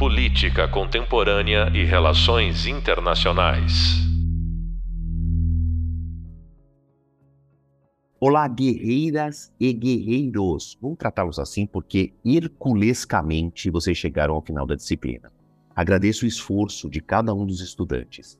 Política Contemporânea e Relações Internacionais. Olá, guerreiras e guerreiros. Vou tratá-los assim porque herculescamente vocês chegaram ao final da disciplina. Agradeço o esforço de cada um dos estudantes.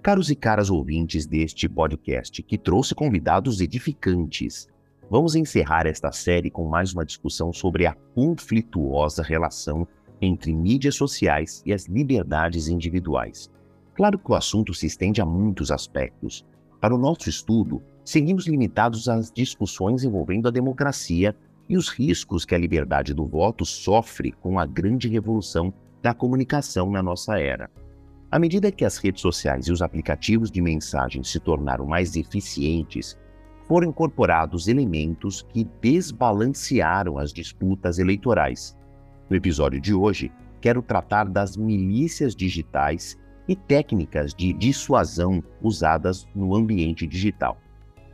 Caros e caras ouvintes deste podcast, que trouxe convidados edificantes, vamos encerrar esta série com mais uma discussão sobre a conflituosa relação entre mídias sociais e as liberdades individuais. Claro que o assunto se estende a muitos aspectos. Para o nosso estudo, seguimos limitados às discussões envolvendo a democracia e os riscos que a liberdade do voto sofre com a grande revolução da comunicação na nossa era. À medida que as redes sociais e os aplicativos de mensagem se tornaram mais eficientes, foram incorporados elementos que desbalancearam as disputas eleitorais. No episódio de hoje, quero tratar das milícias digitais e técnicas de dissuasão usadas no ambiente digital.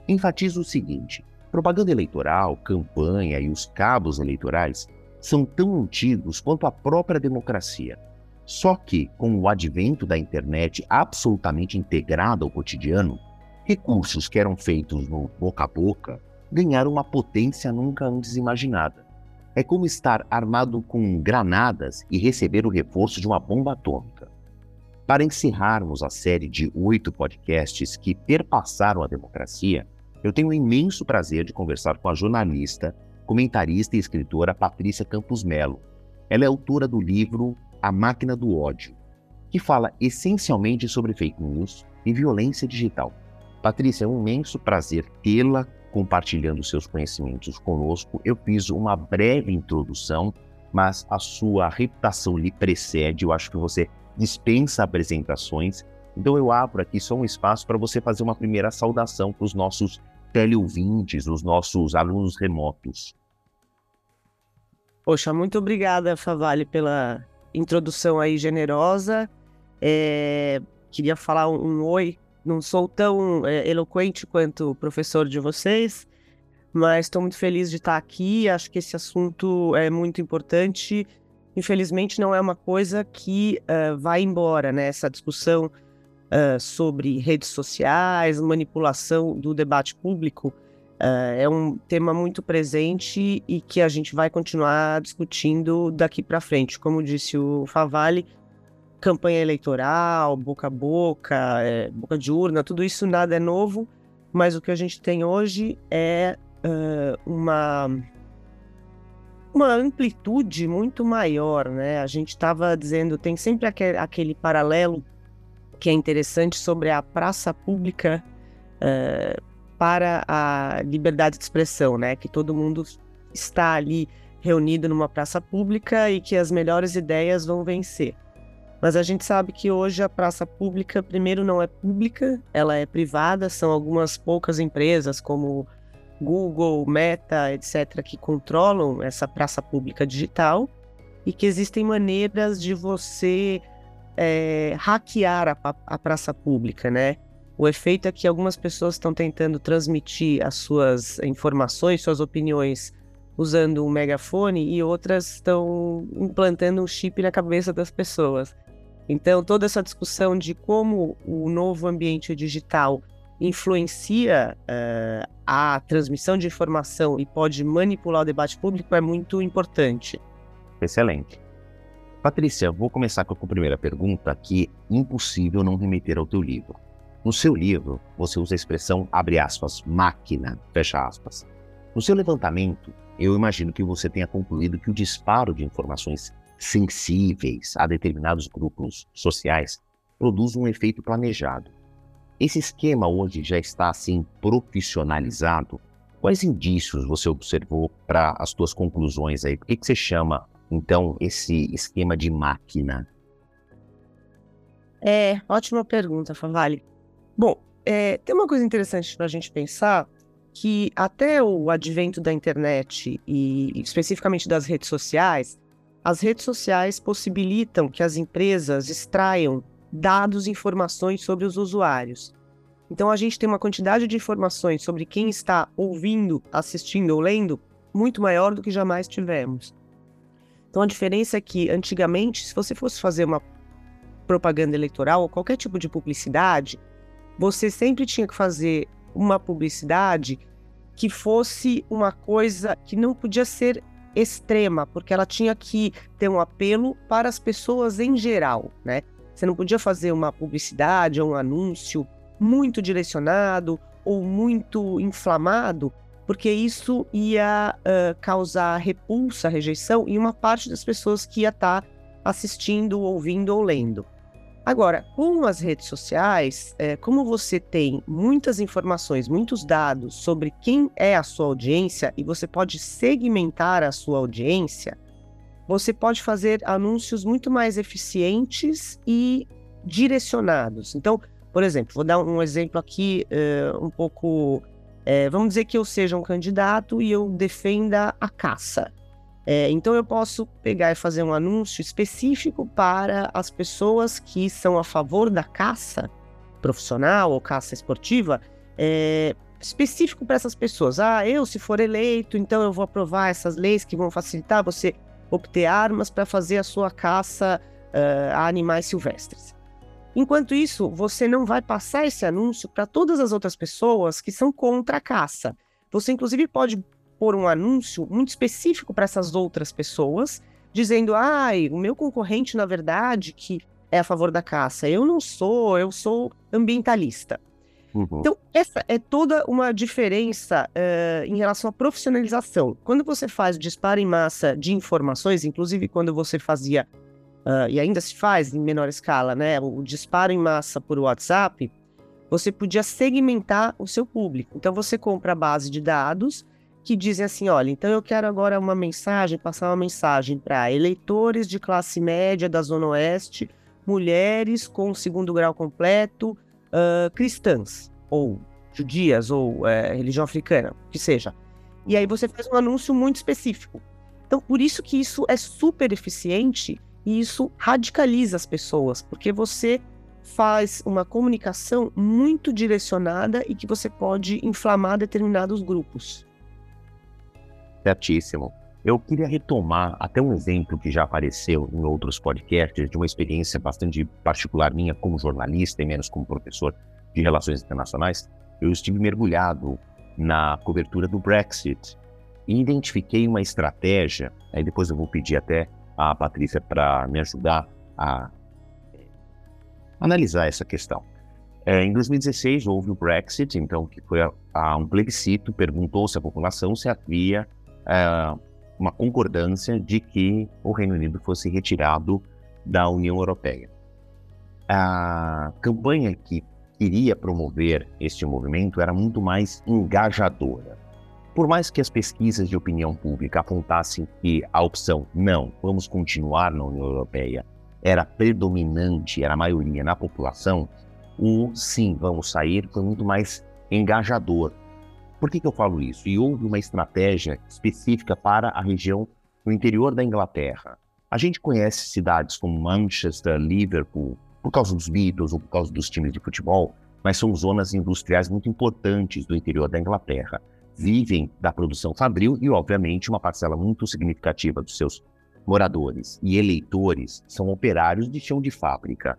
Enfatizo o seguinte: propaganda eleitoral, campanha e os cabos eleitorais são tão antigos quanto a própria democracia. Só que, com o advento da internet absolutamente integrada ao cotidiano, recursos que eram feitos no boca a boca ganharam uma potência nunca antes imaginada. É como estar armado com granadas e receber o reforço de uma bomba atômica. Para encerrarmos a série de oito podcasts que perpassaram a democracia, eu tenho o imenso prazer de conversar com a jornalista, comentarista e escritora Patrícia Campos Melo. Ela é autora do livro A Máquina do Ódio, que fala essencialmente sobre fake news e violência digital. Patrícia, é um imenso prazer tê-la compartilhando seus conhecimentos conosco. Eu fiz uma breve introdução, mas a sua reputação lhe precede. Eu acho que você dispensa apresentações. Então eu abro aqui só um espaço para você fazer uma primeira saudação para os nossos teleouvintes, os nossos alunos remotos. Poxa, muito obrigada, Favale, pela introdução aí generosa. É, queria falar um, um, oi. Não sou tão é, eloquente quanto o professor de vocês, mas estou muito feliz de estar aqui. Acho que esse assunto é muito importante. Infelizmente, não é uma coisa que uh, vai embora, né? Essa discussão uh, sobre redes sociais, manipulação do debate público, uh, é um tema muito presente e que a gente vai continuar discutindo daqui para frente. Como disse o Favale, campanha eleitoral, boca a boca, é, boca de urna, tudo isso nada é novo, mas o que a gente tem hoje é uh, uma uma amplitude muito maior, né? A gente estava dizendo, tem sempre aquele, aquele, paralelo que é interessante sobre a praça pública uh, para a liberdade de expressão, né? Que todo mundo está ali reunido numa praça pública e que as melhores ideias vão vencer. Mas a gente sabe que hoje a praça pública, primeiro, não é pública, ela é privada, são algumas poucas empresas, como Google, Meta, etc., que controlam essa praça pública digital e que existem maneiras de você é, hackear a, a, praça pública, né? O efeito é que algumas pessoas estão tentando transmitir as suas informações, suas opiniões, usando um megafone e outras estão implantando um chip na cabeça das pessoas. Então, toda essa discussão de como o novo ambiente digital influencia uh, a transmissão de informação e pode manipular o debate público é muito importante. Excelente. Patrícia, vou começar com a primeira pergunta, que é impossível não remeter ao teu livro. No seu livro, você usa a expressão, abre aspas, máquina, fecha aspas. No seu levantamento, eu imagino que você tenha concluído que o disparo de informações sensíveis a determinados grupos sociais produz um efeito planejado. Esse esquema hoje já está assim profissionalizado. Quais indícios você observou para as suas conclusões aí? Por que, que você chama então esse esquema de máquina? É, ótima pergunta, Favale. Bom, é, tem uma coisa interessante para a gente pensar que até o advento da internet e especificamente das redes sociais, as redes sociais possibilitam que as empresas extraiam dados e informações sobre os usuários. Então a gente tem uma quantidade de informações sobre quem está ouvindo, assistindo ou lendo muito maior do que jamais tivemos. Então a diferença é que antigamente, se você fosse fazer uma propaganda eleitoral ou qualquer tipo de publicidade, você sempre tinha que fazer uma publicidade que fosse uma coisa que não podia ser extrema, porque ela tinha que ter um apelo para as pessoas em geral, né? Você não podia fazer uma publicidade ou um anúncio muito direcionado ou muito inflamado, porque isso ia uh, causar repulsa, rejeição em uma parte das pessoas que ia estar tá assistindo, ouvindo ou lendo. Agora, com as redes sociais, é, como você tem muitas informações, muitos dados sobre quem é a sua audiência e você pode segmentar a sua audiência, você pode fazer anúncios muito mais eficientes e direcionados. Então, por exemplo, vou dar um exemplo aqui uh, um pouco. Uh, vamos dizer que eu seja um candidato e eu defenda a caça. É, então eu posso pegar e fazer um anúncio específico para as pessoas que são a favor da caça profissional ou caça esportiva, é, específico para essas pessoas. Ah, eu, se for eleito, então eu vou aprovar essas leis que vão facilitar você obter armas para fazer a sua caça uh, a animais silvestres. Enquanto isso, você não vai passar esse anúncio para todas as outras pessoas que são contra a caça. Você, inclusive, pode pôr um anúncio muito específico para essas outras pessoas, dizendo: ai, o meu concorrente, na verdade, que é a favor da caça, eu não sou, eu sou ambientalista. Uhum. Então, essa é toda uma diferença uh, em relação à profissionalização. Quando você faz disparo em massa de informações, inclusive quando você fazia, uh, e ainda se faz em menor escala, né, o disparo em massa por WhatsApp, você podia segmentar o seu público. Então, você compra a base de dados que dizem assim: olha, então eu quero agora uma mensagem, passar uma mensagem para eleitores de classe média da Zona Oeste, mulheres com segundo grau completo, uh, cristãs, ou judias, ou é, religião africana, que seja. E aí você faz um anúncio muito específico. Então, por isso que isso é super eficiente e isso radicaliza as pessoas, porque você faz uma comunicação muito direcionada e que você pode inflamar determinados grupos. Certíssimo. Eu queria retomar até um exemplo que já apareceu em outros podcasts, de uma experiência bastante particular minha como jornalista e menos como professor de relações internacionais. Eu estive mergulhado na cobertura do Brexit e identifiquei uma estratégia. Aí depois eu vou pedir até a Patrícia para me ajudar a analisar essa questão. É, em 2016 houve o Brexit, então que foi a, a um plebiscito, perguntou-se à população se havia é, uma concordância de que o Reino Unido fosse retirado da União Europeia. A campanha que queria promover este movimento era muito mais engajadora. Por mais que as pesquisas de opinião pública apontassem que a opção não, vamos continuar na União Europeia, era predominante, era a maioria na população, o sim, vamos sair foi muito mais engajador, por que, que eu falo isso? E houve uma estratégia específica para a região no interior da Inglaterra. A gente conhece cidades como Manchester, Liverpool, por causa dos Beatles ou por causa dos times de futebol, mas são zonas industriais muito importantes do interior da Inglaterra. Vivem da produção fabril e, obviamente, uma parcela muito significativa dos seus moradores e eleitores são operários de chão de fábrica.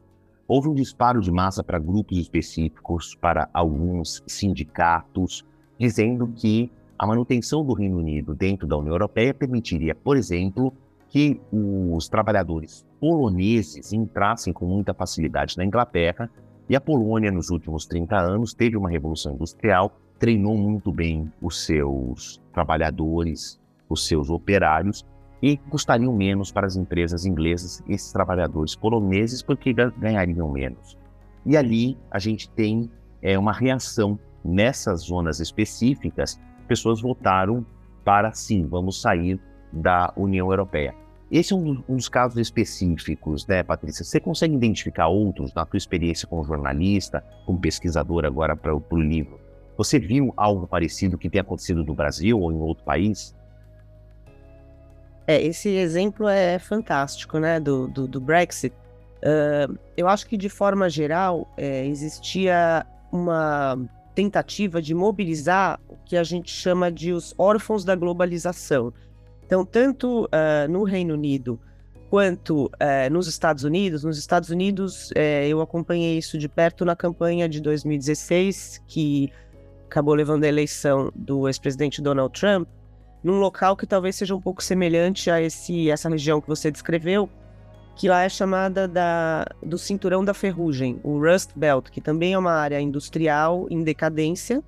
Houve um disparo de massa para grupos específicos, para alguns sindicatos, dizendo que a manutenção do Reino Unido dentro da União Europeia permitiria, por exemplo, que os trabalhadores poloneses entrassem com muita facilidade na Inglaterra, e a Polônia, nos últimos 30 anos, teve uma revolução industrial, treinou muito bem os seus trabalhadores, os seus operários, e custariam menos para as empresas inglesas esses trabalhadores poloneses, porque ganhariam menos. E ali a gente tem é, uma reação nessas zonas específicas, pessoas votaram para sim, vamos sair da União Europeia. Esse é um, dos casos específicos, né, Patrícia? Você consegue identificar outros na tua experiência como jornalista, como pesquisador agora para o livro? Você viu algo parecido que tenha acontecido no Brasil ou em outro país? É, esse exemplo é fantástico, né, do, do, do Brexit. Uh, eu acho que, de forma geral, é, existia uma tentativa de mobilizar o que a gente chama de os órfãos da globalização. Então, tanto uh, no Reino Unido quanto uh, nos Estados Unidos, nos Estados Unidos uh, eu acompanhei isso de perto na campanha de 2016, que acabou levando a eleição do ex-presidente Donald Trump, num local que talvez seja um pouco semelhante a esse, essa região que você descreveu, que lá é chamada da, do Cinturão da Ferrugem, o Rust Belt, que também é uma área industrial em decadência,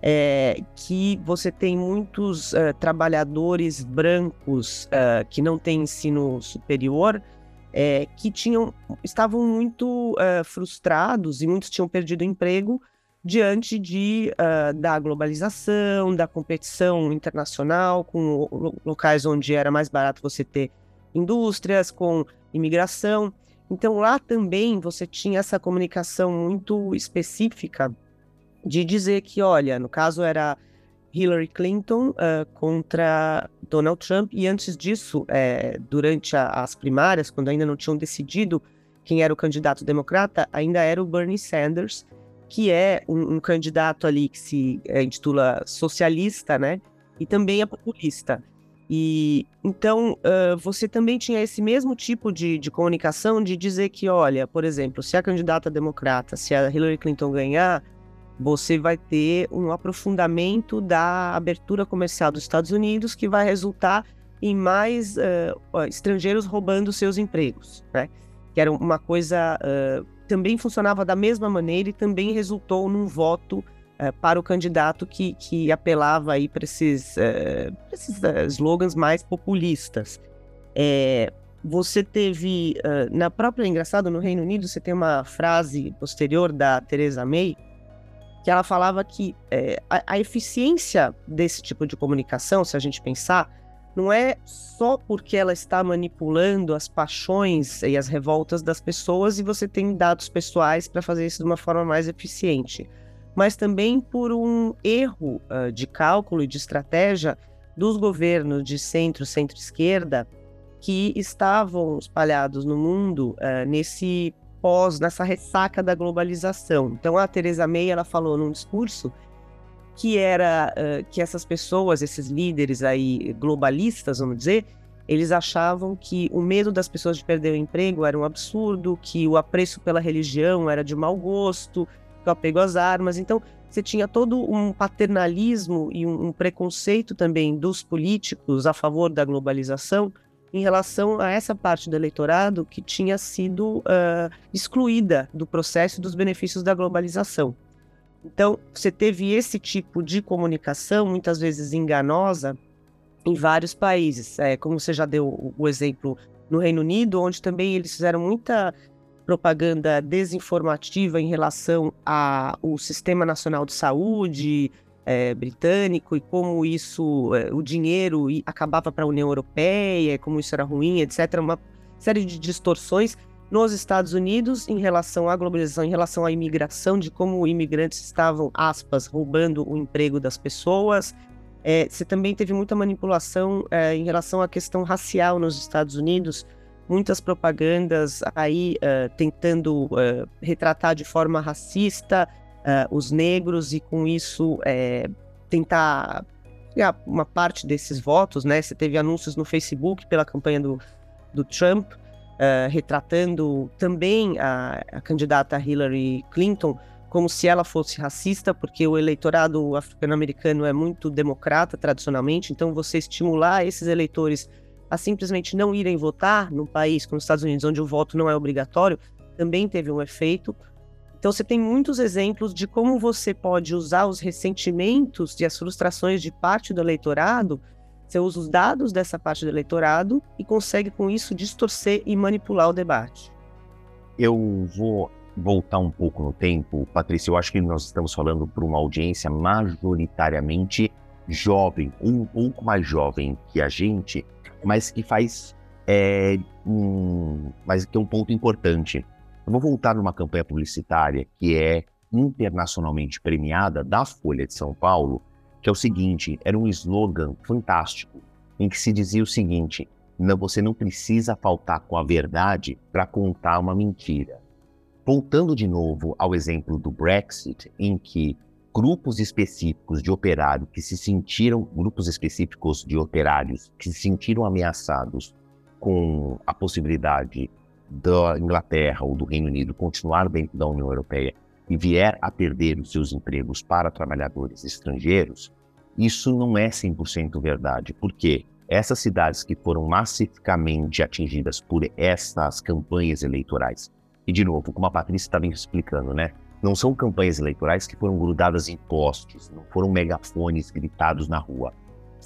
é, que você tem muitos uh, trabalhadores brancos uh, que não têm ensino superior, é, que tinham, estavam muito uh, frustrados e muitos tinham perdido emprego diante de, da globalização, da competição internacional, com locais onde era mais barato você ter indústrias, com imigração. Então lá também você tinha essa comunicação muito específica de dizer que, olha, no caso era Hillary Clinton uh, contra Donald Trump, e antes disso, é, durante a, as primárias, quando ainda não tinham decidido quem era o candidato democrata, ainda era o Bernie Sanders, que é um, um candidato ali que se é, intitula socialista, né? E também é populista. E então uh, você também tinha esse mesmo tipo de, de comunicação de dizer que, olha, por exemplo, se a candidata democrata, se a Hillary Clinton ganhar, você vai ter um aprofundamento da abertura comercial dos Estados Unidos que vai resultar em mais uh, estrangeiros roubando seus empregos, né? Que era uma coisa uh, também funcionava da mesma maneira e também resultou num voto uh, para o candidato que, que apelava aí para esses, esses slogans mais populistas. É, você teve na própria engraçado no Reino Unido você tem uma frase posterior da Theresa May que ela falava que é, a, a, eficiência desse tipo de comunicação, se a gente pensar, não é só porque ela está manipulando as paixões e as revoltas das pessoas e você tem dados pessoais para fazer isso de uma forma mais eficiente, mas também por um erro uh, de cálculo e de estratégia dos governos de centro, centro-esquerda que estavam espalhados no mundo uh, nesse pós, nessa ressaca da globalização. Então a Teresa May ela falou num discurso que era uh, que essas pessoas, esses líderes aí globalistas, vamos dizer, eles achavam que o medo das pessoas de perder o emprego era um absurdo, que o apreço pela religião era de mau gosto, que o apego às armas. Então, você tinha todo um paternalismo e um, um preconceito também dos políticos a favor da globalização, em relação a essa parte do eleitorado que tinha sido uh, excluída do processo dos benefícios da globalização. Então, você teve esse tipo de comunicação, muitas vezes enganosa, em vários países. É, como você já deu o exemplo no Reino Unido, onde também eles fizeram muita propaganda desinformativa em relação ao Sistema Nacional de Saúde, é, britânico e como isso, é, o dinheiro acabava para a União Europeia, como isso era ruim, etc. Uma série de distorções nos Estados Unidos em relação à globalização, em relação à imigração, de como imigrantes estavam, aspas, roubando o emprego das pessoas. É, você também teve muita manipulação é, em relação à questão racial nos Estados Unidos, muitas propagandas aí uh, tentando uh, retratar de forma racista uh, os negros e com isso tentar pegar uma parte desses votos, né? Você teve anúncios no Facebook pela campanha do, do Trump, retratando também a, a candidata Hillary Clinton como se ela fosse racista, porque o eleitorado africano-americano é muito democrata tradicionalmente, então você estimular esses eleitores a simplesmente não irem votar num país como os Estados Unidos, onde o voto não é obrigatório, também teve um efeito. Então você tem muitos exemplos de como você pode usar os ressentimentos e as frustrações de parte do eleitorado. Você usa os dados dessa parte do eleitorado e consegue com isso distorcer e manipular o debate. Eu vou voltar um pouco no tempo, Patrícia. Eu acho que nós estamos falando para uma audiência majoritariamente jovem, um pouco mais jovem que a gente, mas que faz é, um, mas que é um ponto importante. Eu vou voltar numa campanha publicitária que é internacionalmente premiada da Folha de São Paulo, que é o seguinte: era um slogan fantástico, em que se dizia o seguinte: não, você não precisa faltar com a verdade para contar uma mentira. Voltando de novo ao exemplo do Brexit, em que grupos específicos de operários que se sentiram, grupos específicos de operários que se sentiram ameaçados com a possibilidade da Inglaterra ou do Reino Unido continuar dentro da União Europeia e vier a perder os seus empregos para trabalhadores estrangeiros, isso não é 100% verdade. Por quê? Essas cidades que foram massificamente atingidas por essas campanhas eleitorais, e de novo, como a Patrícia estava explicando, né? Não são campanhas eleitorais que foram grudadas em postes, não foram megafones gritados na rua.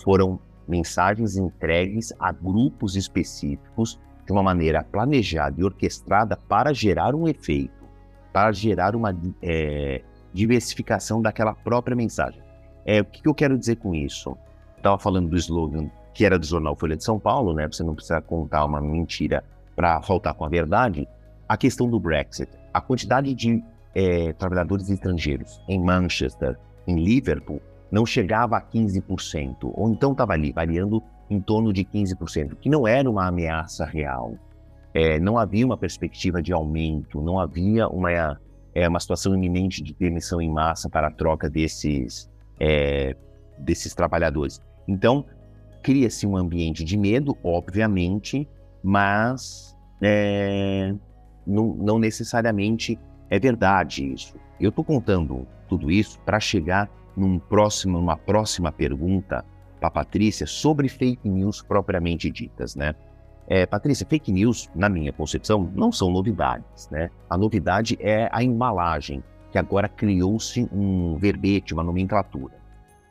Foram mensagens entregues a grupos específicos de uma maneira planejada e orquestrada para gerar um efeito, para gerar uma é, diversificação daquela própria mensagem. É, o que, eu quero dizer com isso? Estava falando do slogan que era do jornal Folha de São Paulo, né? Você não precisa contar uma mentira para faltar com a verdade. A questão do Brexit, a quantidade de é, trabalhadores estrangeiros em Manchester, em Liverpool, não chegava a 15%, ou então estava ali, variando em torno de 15%, que não era uma ameaça real. É, não havia uma perspectiva de aumento, não havia uma, é, uma situação iminente de demissão em massa para a troca desses, é, desses trabalhadores. Então, cria-se um ambiente de medo, obviamente, mas é, não, não necessariamente é verdade isso. Eu estou contando tudo isso para chegar num próximo, numa próxima pergunta para Patrícia sobre fake news propriamente ditas, né? É, Patrícia, fake news, na minha concepção, não são novidades, né? A novidade é a embalagem, que agora criou-se um verbete, uma nomenclatura.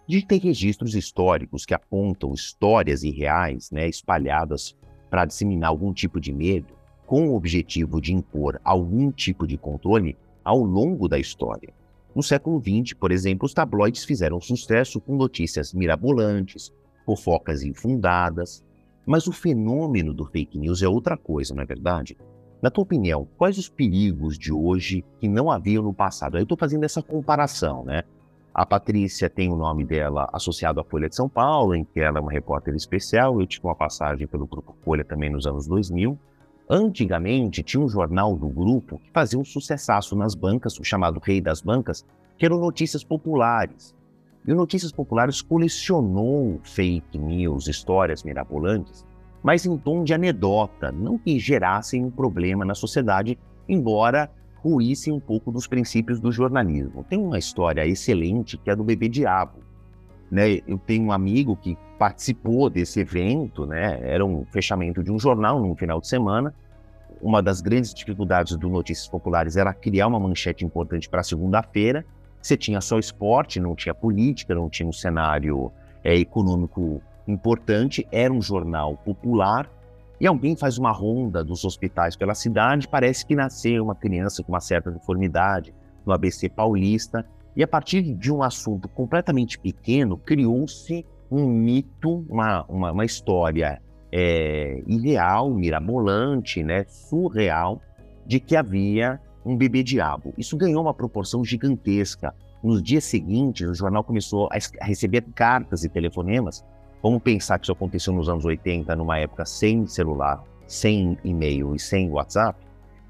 De ter registros históricos que apontam histórias irreais, né, espalhadas para disseminar algum tipo de medo, com o objetivo de impor algum tipo de controle ao longo da história. No século XX, por exemplo, os tabloides fizeram sucesso com notícias mirabolantes, fofocas infundadas. Mas o fenômeno do fake news é outra coisa, não é verdade? Na tua opinião, quais os perigos de hoje que não haviam no passado? Eu estou fazendo essa comparação, né? A Patrícia tem o nome dela associado à Folha de São Paulo, em que ela é uma repórter especial. Eu tive uma passagem pelo Grupo Folha também nos anos 2000. Antigamente, tinha um jornal do grupo que fazia um sucessaço nas bancas, o chamado Rei das Bancas, que eram notícias populares. E o Notícias Populares colecionou fake news, histórias mirabolantes, mas em tom de anedota, não que gerassem um problema na sociedade, embora ruíssem um pouco dos princípios do jornalismo. Tem uma história excelente que é do Bebê Diabo. Né? Eu tenho um amigo que participou desse evento, né? Era um fechamento de um jornal num final de semana. Uma das grandes dificuldades do Notícias Populares era criar uma manchete importante para segunda-feira. Você tinha só esporte, não tinha política, não tinha um cenário é, econômico importante. Era um jornal popular. E alguém faz uma ronda dos hospitais pela cidade. Parece que nasceu uma criança com uma certa deformidade no ABC paulista. E a partir de um assunto completamente pequeno, criou-se um mito, uma, uma, uma história é, irreal, mirabolante, né, surreal, de que havia um bebê diabo. Isso ganhou uma proporção gigantesca. Nos dias seguintes, o jornal começou a receber cartas e telefonemas. Vamos pensar que isso aconteceu nos anos 80, numa época sem celular, sem e-mail e sem WhatsApp.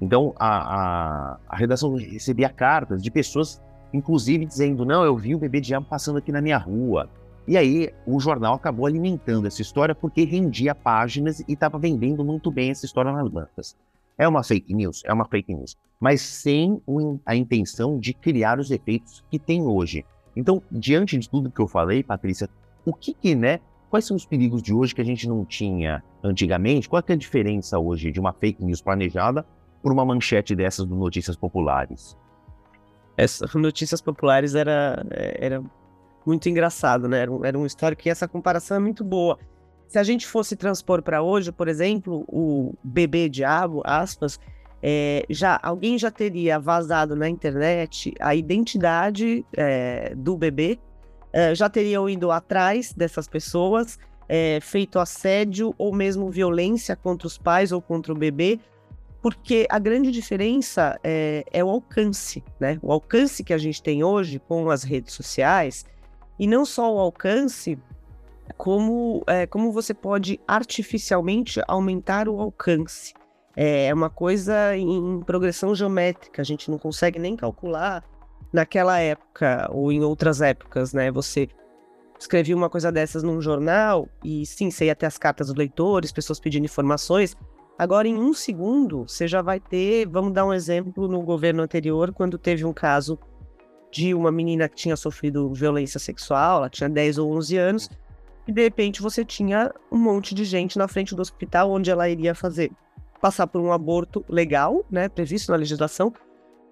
Então, a, a, a redação recebia cartas de pessoas, inclusive dizendo: Não, eu vi o bebê diabo passando aqui na minha rua. E aí o jornal acabou alimentando essa história porque rendia páginas e estava vendendo muito bem essa história nas bancas. É uma fake news? É uma fake news. Mas sem a intenção de criar os efeitos que tem hoje. Então, diante de tudo que eu falei, Patrícia, o que que, né? Quais são os perigos de hoje que a gente não tinha antigamente? Qual é a diferença hoje de uma fake news planejada por uma manchete dessas do Notícias Populares? Essas notícias populares era, era muito engraçado, né? Era um, era um histórico e essa comparação é muito boa. Se a gente fosse transpor para hoje, por exemplo, o bebê diabo, aspas, é, já alguém já teria vazado na internet a identidade é, do bebê, é, já teriam ido atrás dessas pessoas, é, feito assédio ou mesmo violência contra os pais ou contra o bebê, porque a grande diferença é, é o alcance, né? O alcance que a gente tem hoje com as redes sociais e não só o alcance, como, é, como você pode artificialmente aumentar o alcance. É uma coisa em progressão geométrica, a gente não consegue nem calcular naquela época ou em outras épocas, né, você escrevia uma coisa dessas num jornal e sim, você ia ter as cartas dos leitores, pessoas pedindo informações. Agora, em um segundo, você já vai ter. Vamos dar um exemplo no governo anterior, quando teve um caso de uma menina que tinha sofrido violência sexual, ela tinha 10 ou 11 anos, e de repente você tinha um monte de gente na frente do hospital onde ela iria fazer passar por um aborto legal, né, previsto na legislação,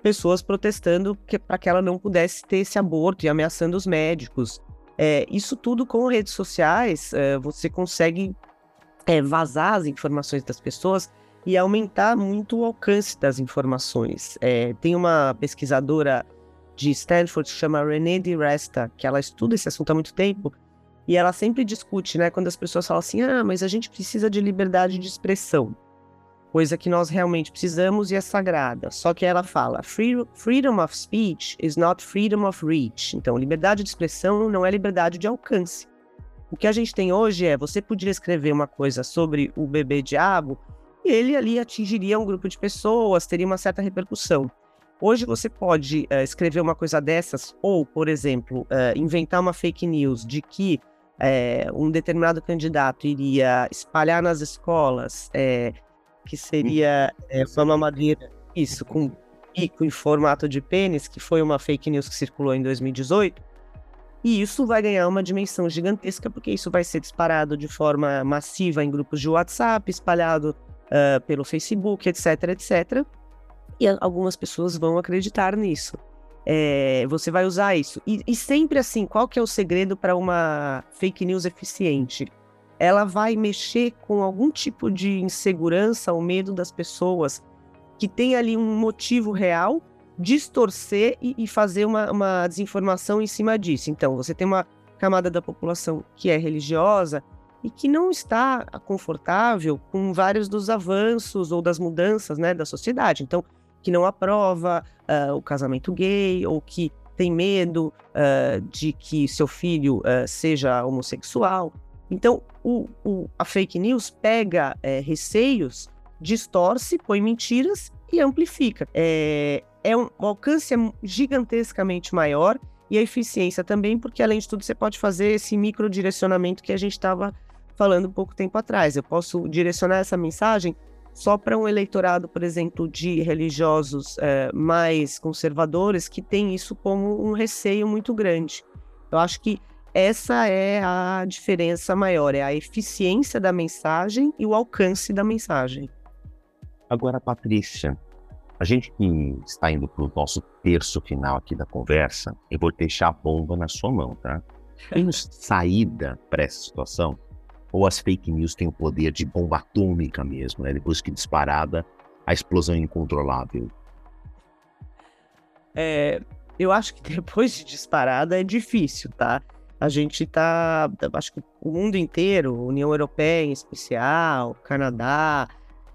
pessoas protestando para que ela não pudesse ter esse aborto e ameaçando os médicos. É, isso tudo com redes sociais, é, você consegue é, vazar as informações das pessoas e aumentar muito o alcance das informações. É, tem uma pesquisadora de Stanford que chama Renée de Resta, que ela estuda esse assunto há muito tempo, e ela sempre discute, né, quando as pessoas falam assim, ah, mas a gente precisa de liberdade de expressão coisa que nós realmente precisamos e é sagrada. Só que ela fala: freedom of speech is not freedom of reach. Então, liberdade de expressão não é liberdade de alcance. O que a gente tem hoje é você podia escrever uma coisa sobre o bebê diabo e ele ali atingiria um grupo de pessoas, teria uma certa repercussão. Hoje você pode uh, escrever uma coisa dessas, ou, por exemplo, uh, inventar uma fake news de que uh, um determinado candidato iria espalhar nas escolas que seria uma mamadeira, isso, com pico em formato de pênis, que foi uma fake news que circulou em 2018. E isso vai ganhar uma dimensão gigantesca, porque isso vai ser disparado de forma massiva em grupos de WhatsApp, espalhado uh, pelo Facebook, etc, etc. E algumas pessoas vão acreditar nisso. É, você vai usar isso. E, e sempre assim, qual que é o segredo para uma fake news eficiente? ela vai mexer com algum tipo de insegurança ou medo das pessoas que tem ali um motivo real, distorcer e, e fazer uma, uma, desinformação em cima disso. Então, você tem uma camada da população que é religiosa e que não está confortável com vários dos avanços ou das mudanças né, da sociedade. Então, que não aprova uh, o casamento gay ou que tem medo uh, de que seu filho uh, seja homossexual. Então, o, o, a fake news pega é, receios, distorce, põe mentiras e amplifica. É, é um, o alcance é gigantescamente maior e a eficiência também, porque além de tudo você pode fazer esse microdirecionamento que a gente estava falando um pouco tempo atrás. Eu posso direcionar essa mensagem só para um eleitorado, por exemplo, de religiosos é, mais conservadores que tem isso como um receio muito grande. Eu acho que essa é a diferença maior, é a eficiência da mensagem e o alcance da mensagem. Agora, Patrícia, a gente que está indo para o nosso terço final aqui da conversa, eu vou deixar a bomba na sua mão, tá? Tem saída para essa situação? Ou as fake news têm o poder de bomba atômica mesmo, né? Depois que disparada, a explosão é incontrolável? É, eu acho que depois de disparada é difícil, tá? a gente está, acho que o mundo inteiro, União Europeia em especial, Canadá,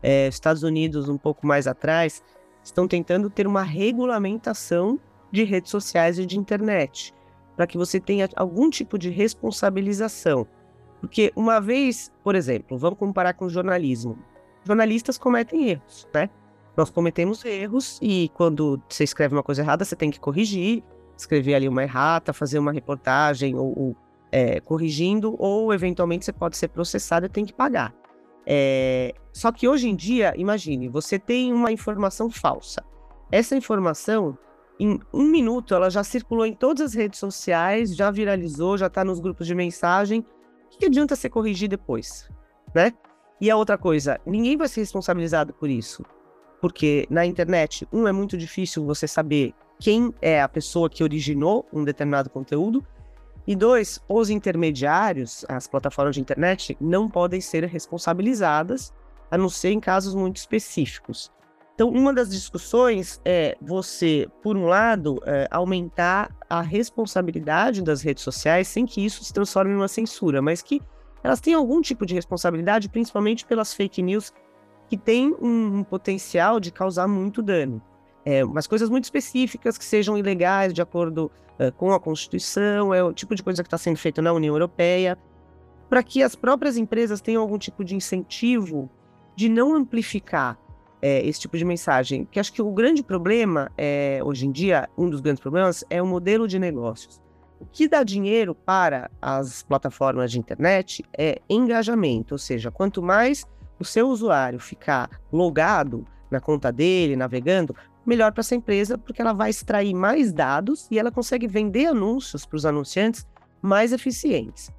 é, Estados Unidos um pouco mais atrás, estão tentando ter uma regulamentação de redes sociais e de internet, para que você tenha algum tipo de responsabilização. Porque uma vez, por exemplo, vamos comparar com o jornalismo. Jornalistas cometem erros, né? Nós cometemos erros e quando você escreve uma coisa errada, você tem que corrigir escrever ali uma errata, fazer uma reportagem ou, ou é, corrigindo, ou eventualmente você pode ser processado e tem que pagar. É, só que hoje em dia, imagine, você tem uma informação falsa. Essa informação, em um minuto, ela já circulou em todas as redes sociais, já viralizou, já está nos grupos de mensagem. O que adianta você corrigir depois, né? E a outra coisa, ninguém vai ser responsabilizado por isso. Porque na internet, um, é muito difícil você saber quem é a pessoa que originou um determinado conteúdo. E dois, os intermediários, as plataformas de internet, não podem ser responsabilizadas, a não ser em casos muito específicos. Então, uma das discussões é você, por um lado, é, aumentar a responsabilidade das redes sociais sem que isso se transforme em uma censura, mas que elas tenham algum tipo de responsabilidade, principalmente pelas fake news que têm um, um potencial de causar muito dano é, umas coisas muito específicas que sejam ilegais de acordo uh, com a Constituição, é o tipo de coisa que está sendo feito na União Europeia, para que as próprias empresas tenham algum tipo de incentivo de não amplificar. é, esse tipo de mensagem. Que acho que o grande problema, é, hoje em dia, um dos grandes problemas é o modelo de negócios. O que dá dinheiro para as plataformas de internet é engajamento, ou seja, quanto mais o seu usuário ficar logado na conta dele, navegando, melhor para essa empresa, porque ela vai extrair mais dados e ela consegue vender anúncios para os anunciantes mais eficientes.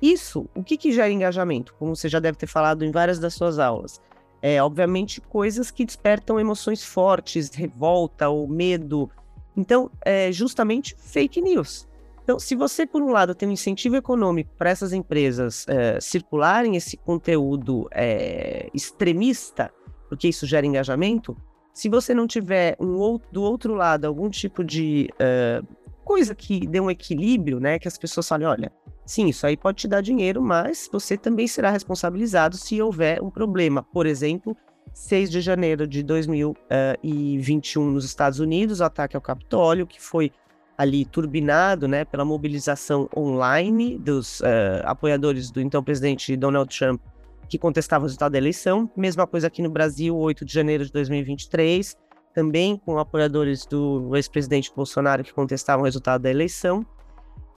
Isso, o que, que gera engajamento? Como você já deve ter falado em várias das suas aulas. É, obviamente, coisas que despertam emoções fortes, revolta ou medo. Então, é justamente fake news. Então, se você, por um lado, tem um incentivo econômico para essas empresas é, circularem esse conteúdo é, extremista, porque isso gera engajamento, se você não tiver um, do outro lado algum tipo de uh, coisa que dê um equilíbrio, né, que as pessoas falem, olha, sim, isso aí pode te dar dinheiro, mas você também será responsabilizado se houver um problema. Por exemplo, 6 de janeiro de 2021 nos Estados Unidos, o ataque ao Capitólio, que foi ali turbinado né, pela mobilização online dos uh, apoiadores do então presidente Donald Trump que contestava o resultado da eleição. Mesma coisa aqui no Brasil, 8 de janeiro de 2023, também com apoiadores do ex-presidente Bolsonaro que contestavam o resultado da eleição.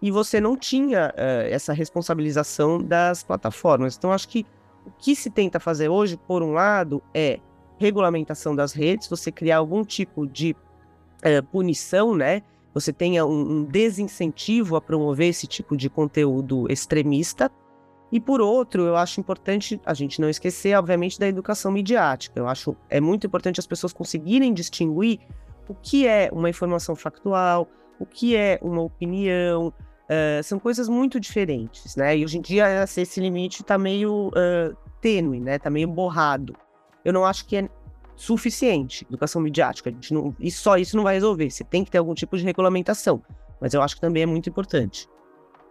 E você não tinha uh, essa responsabilização das plataformas. Então, acho que o que se tenta fazer hoje, por um lado, é regulamentação das redes, você criar algum tipo de uh, punição, né? Você tenha um, um desincentivo a promover esse tipo de conteúdo extremista, e por outro, eu acho importante a gente não esquecer, obviamente, da educação midiática. Eu acho é muito importante as pessoas conseguirem distinguir o que é uma informação factual, o que é uma opinião. Uh, são coisas muito diferentes, né? E hoje em dia esse limite está meio uh, tênue, né? Está meio borrado. Eu não acho que é suficiente educação midiática. A gente não, e só isso não vai resolver. Você tem que ter algum tipo de regulamentação. Mas eu acho que também é muito importante.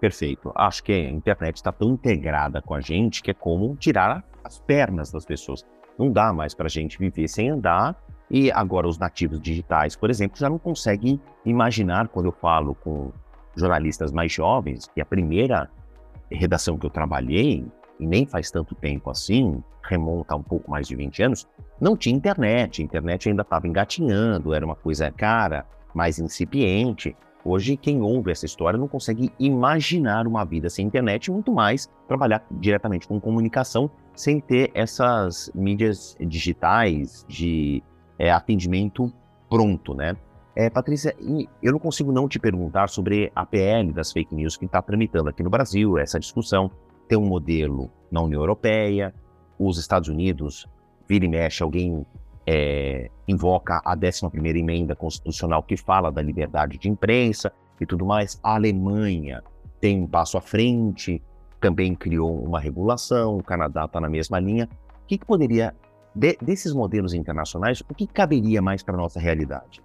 Perfeito. Acho que a internet está tão integrada com a gente que é como tirar as pernas das pessoas. Não dá mais para a gente viver sem andar. E agora os nativos digitais, por exemplo, já não conseguem imaginar quando eu falo com jornalistas mais jovens que a primeira redação que eu trabalhei, e nem faz tanto tempo assim, remonta um pouco mais de 20 anos, não tinha internet. A internet ainda estava engatinhando, era uma coisa cara, mais incipiente. Hoje, quem ouve essa história não consegue imaginar uma vida sem internet, muito mais trabalhar diretamente com comunicação sem ter essas mídias digitais de é, atendimento pronto, né? É, Patrícia, eu não consigo não te perguntar sobre a PL das fake news que está tramitando aqui no Brasil, essa discussão. Tem um modelo na União Europeia, os Estados Unidos, vira e mexe, alguém é, invoca a 11ª emenda constitucional que fala da liberdade de imprensa e tudo mais. A Alemanha tem um passo à frente, também criou uma regulação, o Canadá está na mesma linha. O que, que poderia, de, desses modelos internacionais, o que caberia mais para a nossa realidade?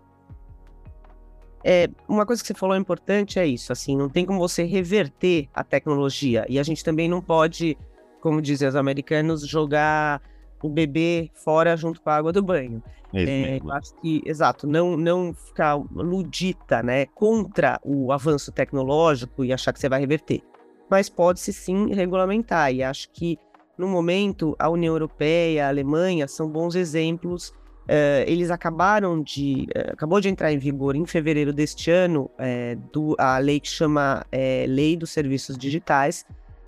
É, uma coisa que você falou importante é isso, assim, não tem como você reverter a tecnologia e a gente também não pode, como dizem os americanos, jogar o bebê fora junto com a água do banho. É, eu acho que, exato, não, não ficar ludita, né, contra o avanço tecnológico e achar que você vai reverter. Mas pode-se sim regulamentar, e acho que no momento a União Europeia, a Alemanha são bons exemplos. Uh, eles acabaram de. Uh, acabou de entrar em vigor em fevereiro deste ano uh, do, a lei que chama Lei dos Serviços Digitais,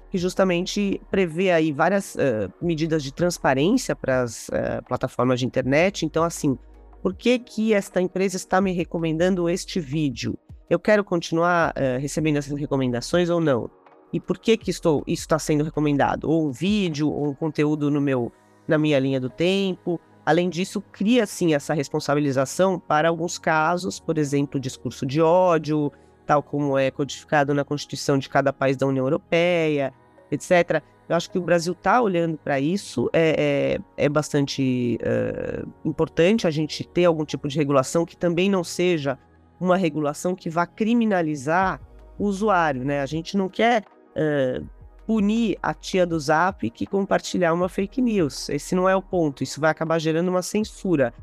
que justamente prevê aí várias uh, medidas de transparência para as uh, plataformas de internet. Então, assim, por que que esta empresa está me recomendando este vídeo? Eu quero continuar uh, recebendo essas recomendações ou não? E por que que estou, isso está sendo recomendado? Ou um vídeo, ou um conteúdo no meu, na minha linha do tempo? Além disso, cria sim essa responsabilização para alguns casos, por exemplo, discurso de ódio, tal como é codificado na Constituição de cada país da União Europeia, etc. Eu acho que o Brasil está olhando para isso. É, é, é bastante importante a gente ter algum tipo de regulação que também não seja uma regulação que vá criminalizar o usuário, né? A gente não quer punir a tia do Zap que compartilhar uma fake news. Esse não é o ponto. Isso vai acabar gerando uma censura.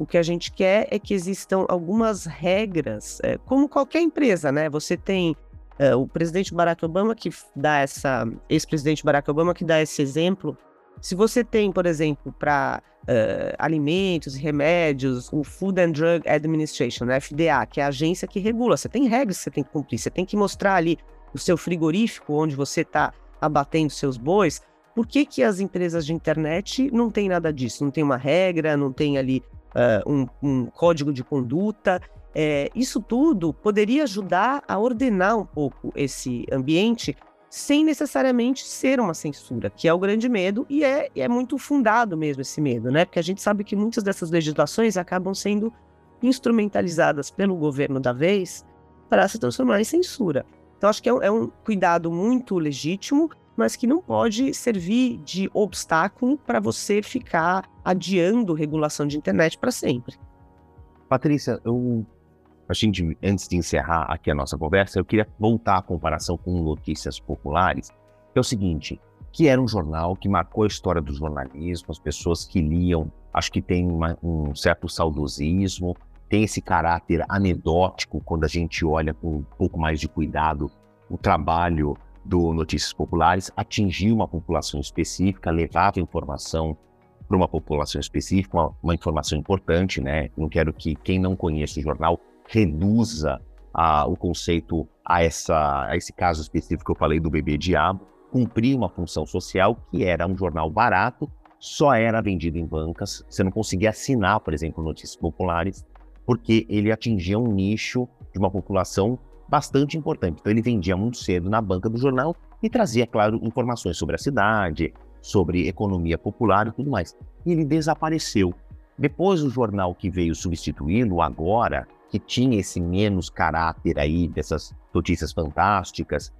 O que a gente quer é que existam algumas regras, é, como qualquer empresa, né? Você tem é, o presidente Barack Obama que dá essa, ex-presidente Barack Obama que dá esse exemplo Se você tem, por exemplo, para uh, alimentos e remédios, o Food and Drug Administration, né, FDA, que é a agência que regula, você tem regras que você tem que cumprir, você tem que mostrar ali o seu frigorífico onde você está abatendo seus bois. Por que, que as empresas de internet não têm nada disso? Não tem uma regra, não tem ali uh, um, um, código de conduta. É, isso tudo poderia ajudar a ordenar um pouco esse ambiente sem necessariamente ser uma censura, que é o grande medo, e é, é muito fundado mesmo esse medo, né? Porque a gente sabe que muitas dessas legislações acabam sendo instrumentalizadas pelo governo da vez para se transformar em censura. Então, acho que é um, é um cuidado muito legítimo, mas que não pode servir de obstáculo para você ficar adiando regulação de internet para sempre. Patrícia, eu a gente, antes de encerrar aqui a nossa conversa, eu queria voltar à comparação com Notícias Populares, que é o seguinte, que era um jornal que marcou a história do jornalismo, as pessoas que liam, acho que tem uma, um certo saudosismo, tem esse caráter anedótico quando a gente olha com um pouco mais de cuidado o trabalho do Notícias Populares, atingia uma população específica, levava informação para uma população específica, uma, uma, informação importante, né? Não quero que quem não conhece o jornal reduza a, o conceito a, essa, a esse caso específico que eu falei do bebê diabo, cumpria uma função social que era um jornal barato, só era vendido em bancas, você não conseguia assinar, por exemplo, notícias populares, porque ele atingia um nicho de uma população bastante importante. Então ele vendia muito cedo na banca do jornal e trazia, claro, informações sobre a cidade, sobre economia popular e tudo mais. E ele desapareceu. Depois o jornal que veio substituí-lo agora, que tinha esse menos caráter aí dessas notícias fantásticas,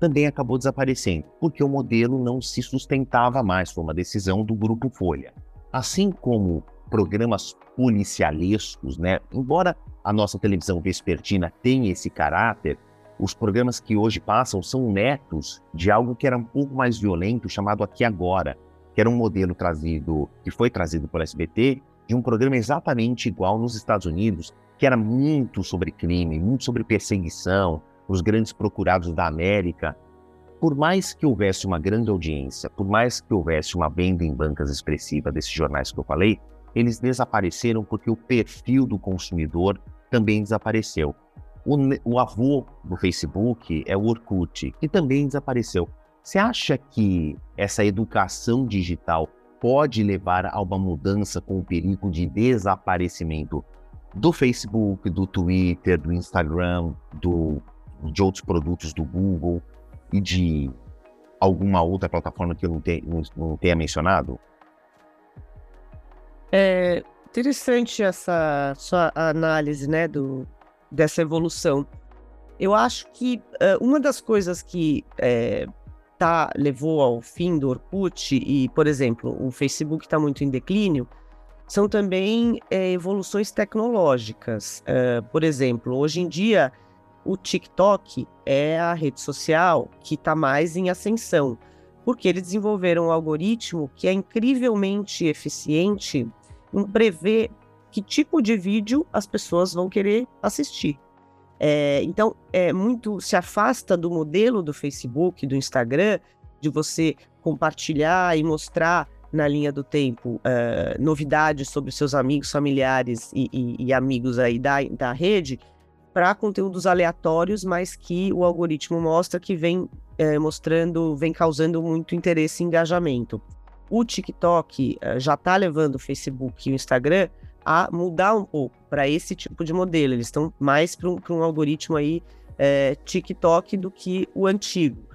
também acabou desaparecendo, porque o modelo não se sustentava mais, foi uma decisão do Grupo Folha. Assim como programas policialescos, né? Embora a nossa televisão vespertina tenha esse caráter, os programas que hoje passam são netos de algo que era um pouco mais violento, chamado Aqui Agora, que era um modelo trazido, que foi trazido pelo SBT, de um programa exatamente igual nos Estados Unidos, que era muito sobre crime, muito sobre perseguição, os grandes procurados da América. Por mais que houvesse uma grande audiência, por mais que houvesse uma venda em bancas expressiva desses jornais que eu falei, eles desapareceram porque o perfil do consumidor também desapareceu. O, o avô do Facebook é o Orkut, que também desapareceu. Você acha que essa educação digital pode levar a uma mudança com o perigo de desaparecimento do Facebook, do Twitter, do Instagram, do, de outros produtos do Google e de alguma outra plataforma que eu não, te, não, tenha mencionado? É interessante essa sua análise, né, do, dessa evolução. Eu acho que uh, uma das coisas que é, tá, levou ao fim do Orkut e, por exemplo, o Facebook está muito em declínio, são também é, evoluções tecnológicas. Uh, por exemplo, hoje em dia, o TikTok é a rede social que está mais em ascensão, porque eles desenvolveram um algoritmo que é incrivelmente eficiente em prever que tipo de vídeo as pessoas vão querer assistir. É, então, é muito se afasta do modelo do Facebook, do Instagram, de você compartilhar e mostrar na linha do tempo uh, novidades sobre seus amigos, familiares e, e, e amigos aí da, da rede para conteúdos aleatórios, mas que o algoritmo mostra que vem uh, mostrando, vem causando muito interesse e engajamento. O TikTok uh, já está levando o Facebook e o Instagram a mudar um pouco para esse tipo de modelo. Eles estão mais para um, um, algoritmo aí TikTok do que o antigo.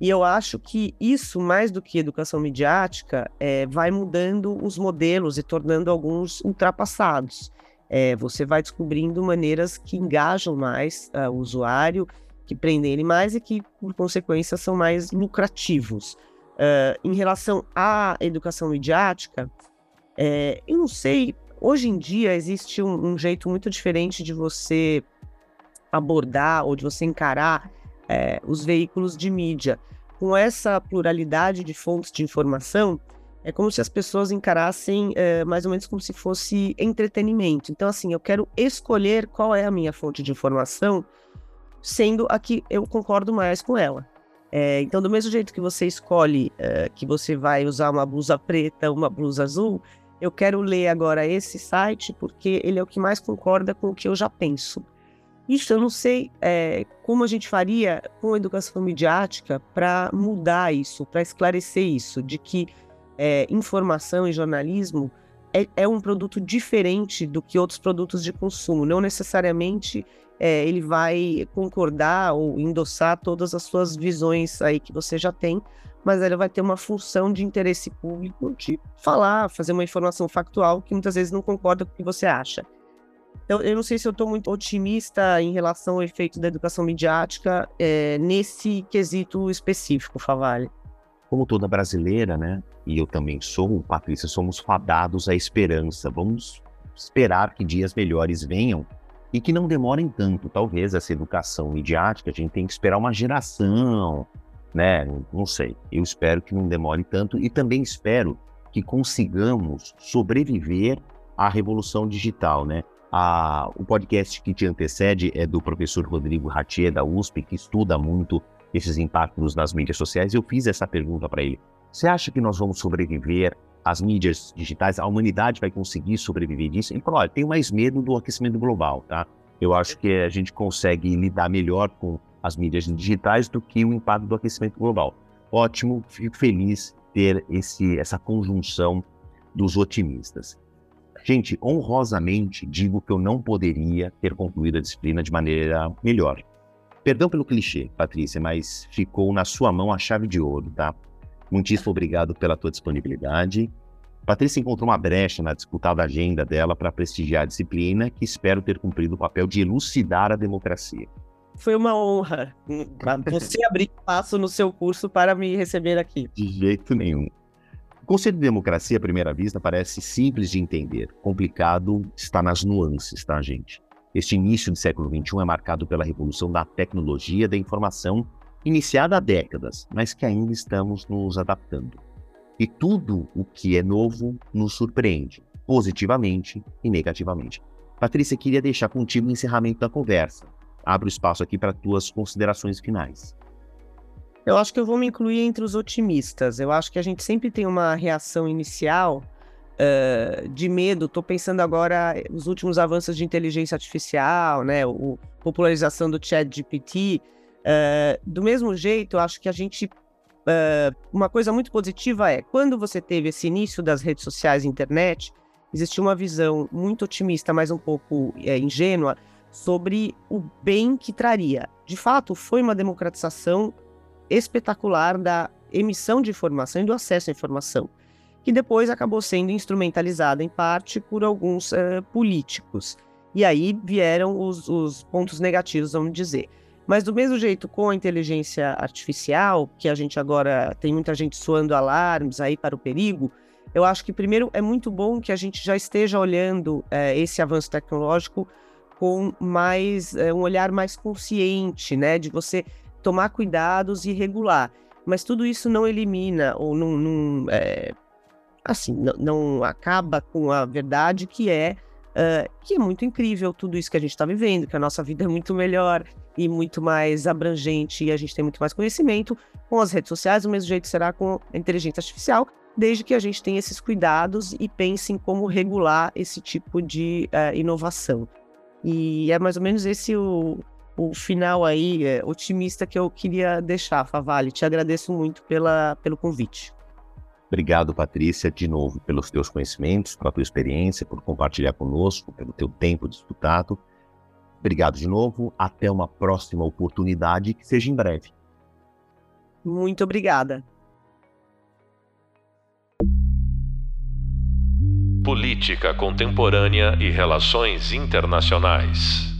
E eu acho que isso, mais do que educação midiática, é, vai mudando os modelos e tornando alguns ultrapassados. É, você vai descobrindo maneiras que engajam mais uh, o usuário, que prendem ele mais e que, por consequência, são mais lucrativos. Uh, em relação à educação midiática, é, eu não sei, hoje em dia existe um, um jeito muito diferente de você abordar ou de você encarar é, os veículos de mídia. Com essa pluralidade de fontes de informação, é como se as pessoas encarassem é, mais ou menos como se fosse entretenimento. Então, assim, eu quero escolher qual é a minha fonte de informação, sendo a que eu concordo mais com ela. É, então, do mesmo jeito que você escolhe é, que você vai usar uma blusa preta, uma blusa azul, eu quero ler agora esse site porque ele é o que mais concorda com o que eu já penso. Isso eu não sei é, como a gente faria com a educação midiática para mudar isso, para esclarecer isso, de que é, informação e jornalismo é, é, um produto diferente do que outros produtos de consumo. Não necessariamente é, ele vai concordar ou endossar todas as suas visões aí que você já tem, mas ele vai ter uma função de interesse público de falar, fazer uma informação factual que muitas vezes não concorda com o que você acha. Eu, eu não sei se eu estou muito otimista em relação ao efeito da educação midiática é, nesse quesito específico, Favale. Como toda brasileira, né? E eu também sou, Patrícia, somos fadados à esperança. Vamos esperar que dias melhores venham e que não demorem tanto. Talvez essa educação midiática, a gente tem que esperar uma geração, né? Não sei. Eu espero que não demore tanto e também espero que consigamos sobreviver à revolução digital, né? A, o podcast que te antecede é do professor Rodrigo Ratier, da USP, que estuda muito esses impactos nas mídias sociais. Eu fiz essa pergunta para ele. Você acha que nós vamos sobreviver às mídias digitais? A humanidade vai conseguir sobreviver disso? Falou, olha, tenho mais medo do aquecimento global, tá? Eu acho que a gente consegue lidar melhor com as mídias digitais do que o impacto do aquecimento global. Ótimo, fico feliz ter esse, essa conjunção dos otimistas. Gente, honrosamente digo que eu não poderia ter concluído a disciplina de maneira melhor. Perdão pelo clichê, Patrícia, mas ficou na sua mão a chave de ouro, tá? Muitíssimo obrigado pela tua disponibilidade. Patrícia encontrou uma brecha na disputada agenda dela para prestigiar a disciplina, que espero ter cumprido o papel de elucidar a democracia. Foi uma honra você abrir espaço no seu curso para me receber aqui. De jeito nenhum. O conceito de democracia, à primeira vista, parece simples de entender. Complicado está nas nuances, tá, gente? Este início do século XXI é marcado pela revolução da tecnologia da informação, iniciada há décadas, mas que ainda estamos nos adaptando. E tudo o que é novo nos surpreende, positivamente e negativamente. Patrícia, queria deixar contigo o encerramento da conversa. Abro espaço aqui para tuas considerações finais. Eu acho que eu vou me incluir entre os otimistas. Eu acho que a gente sempre tem uma reação inicial uh, de medo. Estou pensando agora nos últimos avanços de inteligência artificial, né? O, popularização do chat GPT. Uh, do mesmo jeito, eu acho que a gente. Uh, uma coisa muito positiva é quando você teve esse início das redes sociais e internet, existia uma visão muito otimista, mas um pouco é, ingênua, sobre o bem que traria. De fato, foi uma democratização espetacular da emissão de informação e do acesso à informação, que depois acabou sendo instrumentalizada em parte por alguns uh, políticos. E aí vieram os, os pontos negativos, vamos dizer. Mas do mesmo jeito, com a inteligência artificial, que a gente agora tem muita gente soando alarmes aí para o perigo, eu acho que primeiro é muito bom que a gente já esteja olhando é, esse avanço tecnológico com mais é, um olhar mais consciente, né, de você tomar cuidados e regular. Mas tudo isso não elimina ou não, não é, assim, não, não, acaba com a verdade que é uh, que é muito incrível tudo isso que a gente está vivendo, que a nossa vida é muito melhor e muito mais abrangente e a gente tem muito mais conhecimento com as redes sociais, do mesmo jeito será com a inteligência artificial, desde que a gente tenha esses cuidados e pense em como regular esse tipo de uh, inovação. E é mais ou menos esse o, o final aí é, otimista que eu queria deixar, Favale. Te agradeço muito pela, pelo convite. Obrigado, Patrícia, de novo, pelos teus conhecimentos, pela tua experiência, por compartilhar conosco, pelo teu tempo disputado. Obrigado de novo. Até uma próxima oportunidade, que seja em breve. Muito obrigada. Política Contemporânea e Relações Internacionais.